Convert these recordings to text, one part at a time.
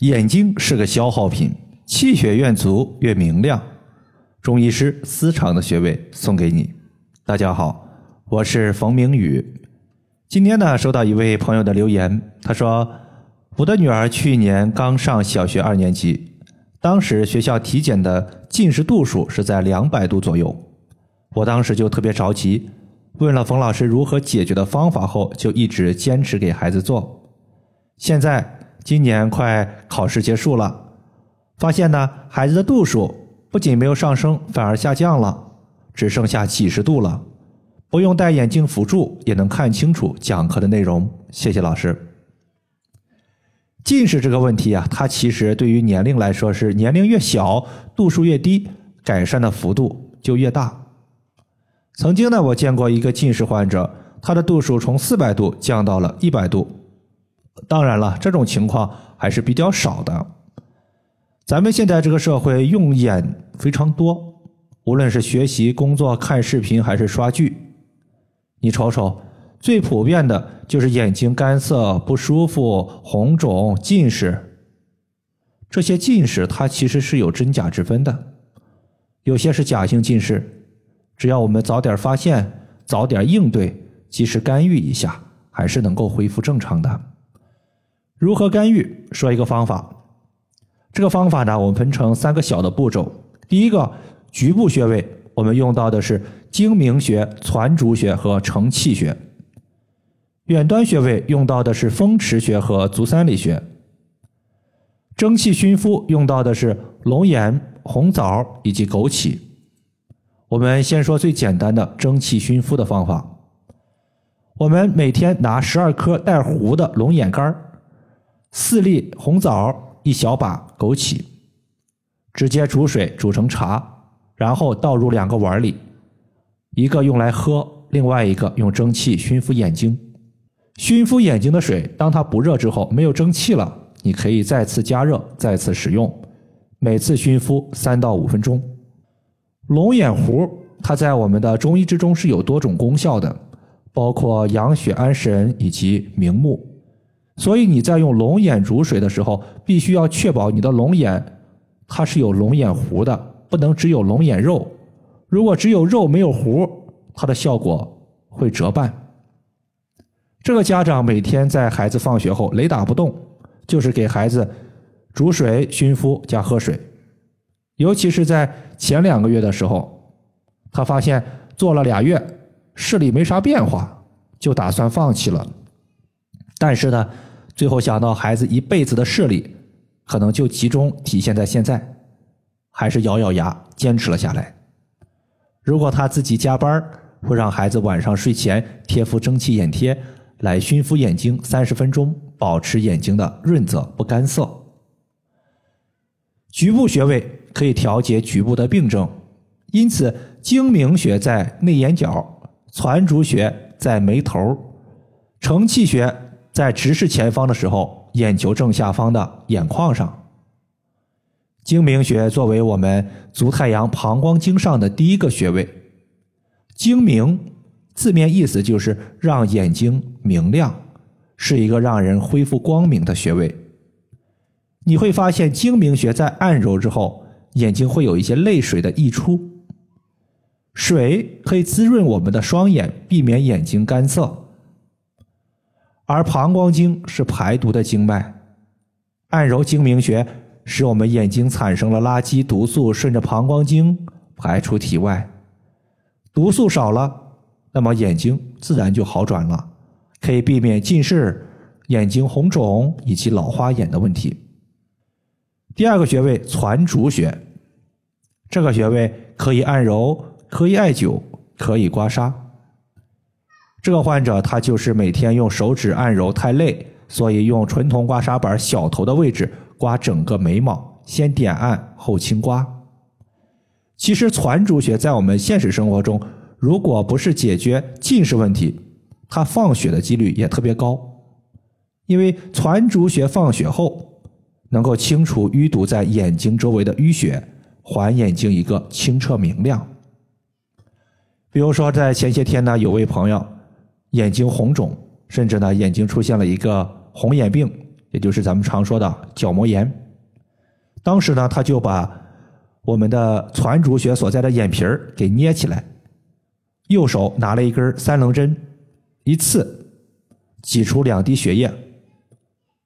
眼睛是个消耗品，气血越足越明亮。中医师私藏的穴位送给你。大家好，我是冯明宇。今天呢，收到一位朋友的留言，他说：“我的女儿去年刚上小学二年级，当时学校体检的近视度数是在两百度左右。我当时就特别着急，问了冯老师如何解决的方法后，就一直坚持给孩子做。现在。”今年快考试结束了，发现呢，孩子的度数不仅没有上升，反而下降了，只剩下几十度了。不用戴眼镜辅助也能看清楚讲课的内容。谢谢老师。近视这个问题啊，它其实对于年龄来说是年龄越小，度数越低，改善的幅度就越大。曾经呢，我见过一个近视患者，他的度数从四百度降到了一百度。当然了，这种情况还是比较少的。咱们现在这个社会用眼非常多，无论是学习、工作、看视频还是刷剧，你瞅瞅，最普遍的就是眼睛干涩、不舒服、红肿、近视。这些近视它其实是有真假之分的，有些是假性近视，只要我们早点发现、早点应对、及时干预一下，还是能够恢复正常的。如何干预？说一个方法。这个方法呢，我们分成三个小的步骤。第一个，局部穴位，我们用到的是睛明穴、攒竹穴和承泣穴；远端穴位用到的是风池穴和足三里穴；蒸汽熏敷用到的是龙眼、红枣以及枸杞。我们先说最简单的蒸汽熏敷的方法。我们每天拿十二颗带核的龙眼干儿。四粒红枣，一小把枸杞，直接煮水煮成茶，然后倒入两个碗里，一个用来喝，另外一个用蒸汽熏敷眼睛。熏敷眼睛的水，当它不热之后，没有蒸汽了，你可以再次加热，再次使用。每次熏敷三到五分钟。龙眼核，它在我们的中医之中是有多种功效的，包括养血安神以及明目。所以你在用龙眼煮水的时候，必须要确保你的龙眼它是有龙眼核的，不能只有龙眼肉。如果只有肉没有核，它的效果会折半。这个家长每天在孩子放学后雷打不动，就是给孩子煮水、熏敷加喝水。尤其是在前两个月的时候，他发现做了俩月视力没啥变化，就打算放弃了。但是呢。最后想到孩子一辈子的视力，可能就集中体现在现在，还是咬咬牙坚持了下来。如果他自己加班，会让孩子晚上睡前贴敷蒸汽眼贴来熏敷眼睛三十分钟，保持眼睛的润泽不干涩。局部穴位可以调节局部的病症，因此睛明穴在内眼角，攒竹穴在眉头，承泣穴。在直视前方的时候，眼球正下方的眼眶上。睛明穴作为我们足太阳膀胱经上的第一个穴位，睛明字面意思就是让眼睛明亮，是一个让人恢复光明的穴位。你会发现睛明穴在按揉之后，眼睛会有一些泪水的溢出，水可以滋润我们的双眼，避免眼睛干涩。而膀胱经是排毒的经脉，按揉睛明穴，使我们眼睛产生了垃圾毒素，顺着膀胱经排出体外，毒素少了，那么眼睛自然就好转了，可以避免近视、眼睛红肿以及老花眼的问题。第二个穴位攒竹穴，这个穴位可以按揉，可以艾灸，可以刮痧。这个患者他就是每天用手指按揉太累，所以用纯铜刮痧板小头的位置刮整个眉毛，先点按后轻刮。其实攒竹穴在我们现实生活中，如果不是解决近视问题，它放血的几率也特别高，因为攒竹穴放血后能够清除淤堵在眼睛周围的淤血，还眼睛一个清澈明亮。比如说在前些天呢，有位朋友。眼睛红肿，甚至呢眼睛出现了一个红眼病，也就是咱们常说的角膜炎。当时呢，他就把我们的攒竹穴所在的眼皮儿给捏起来，右手拿了一根三棱针，一刺，挤出两滴血液。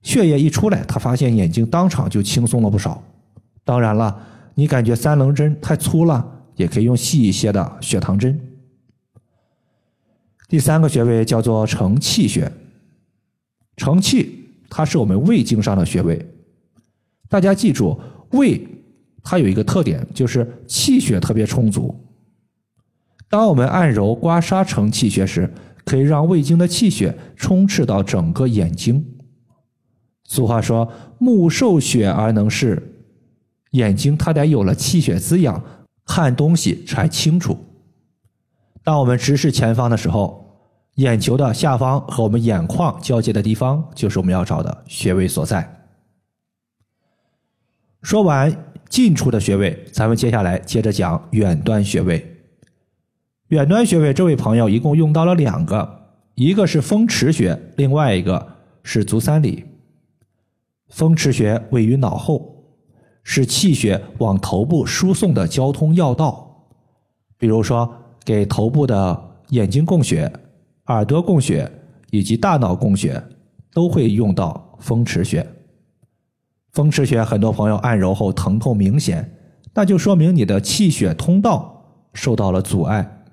血液一出来，他发现眼睛当场就轻松了不少。当然了，你感觉三棱针太粗了，也可以用细一些的血糖针。第三个穴位叫做承泣穴，承泣它是我们胃经上的穴位。大家记住，胃它有一个特点，就是气血特别充足。当我们按揉刮痧承泣穴时，可以让胃经的气血充斥到整个眼睛。俗话说：“目受血而能视。”眼睛它得有了气血滋养，看东西才清楚。当我们直视前方的时候，眼球的下方和我们眼眶交接的地方，就是我们要找的穴位所在。说完近处的穴位，咱们接下来接着讲远端穴位。远端穴位，这位朋友一共用到了两个，一个是风池穴，另外一个是足三里。风池穴位于脑后，是气血往头部输送的交通要道。比如说，给头部的眼睛供血、耳朵供血以及大脑供血，都会用到风池穴。风池穴很多朋友按揉后疼痛明显，那就说明你的气血通道受到了阻碍。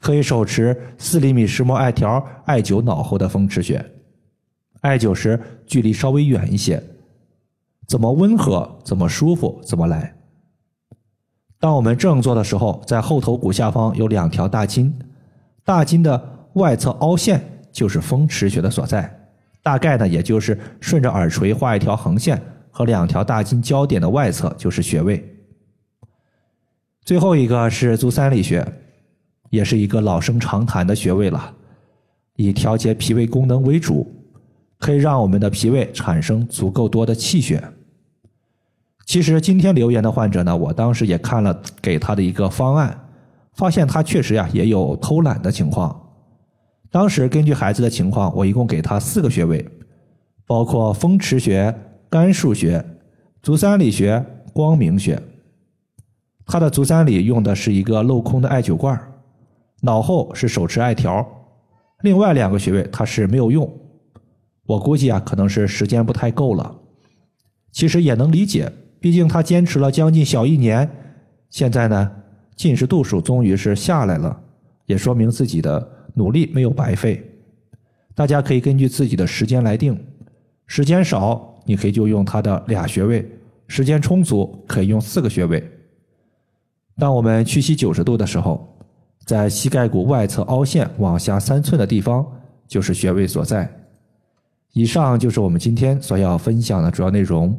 可以手持四厘米石墨艾条艾灸脑后的风池穴。艾灸时距离稍微远一些，怎么温和怎么舒服怎么来。当我们正坐的时候，在后头骨下方有两条大筋，大筋的外侧凹陷就是风池穴的所在，大概呢也就是顺着耳垂画一条横线，和两条大筋交点的外侧就是穴位。最后一个是足三里穴，也是一个老生常谈的穴位了，以调节脾胃功能为主。可以让我们的脾胃产生足够多的气血。其实今天留言的患者呢，我当时也看了给他的一个方案，发现他确实呀也有偷懒的情况。当时根据孩子的情况，我一共给他四个穴位，包括风池穴、肝腧穴、足三里穴、光明穴。他的足三里用的是一个镂空的艾灸罐，脑后是手持艾条，另外两个穴位他是没有用。我估计啊，可能是时间不太够了。其实也能理解，毕竟他坚持了将近小一年，现在呢，近视度数终于是下来了，也说明自己的努力没有白费。大家可以根据自己的时间来定，时间少，你可以就用它的俩穴位；时间充足，可以用四个穴位。当我们屈膝九十度的时候，在膝盖骨外侧凹陷往下三寸的地方，就是穴位所在。以上就是我们今天所要分享的主要内容。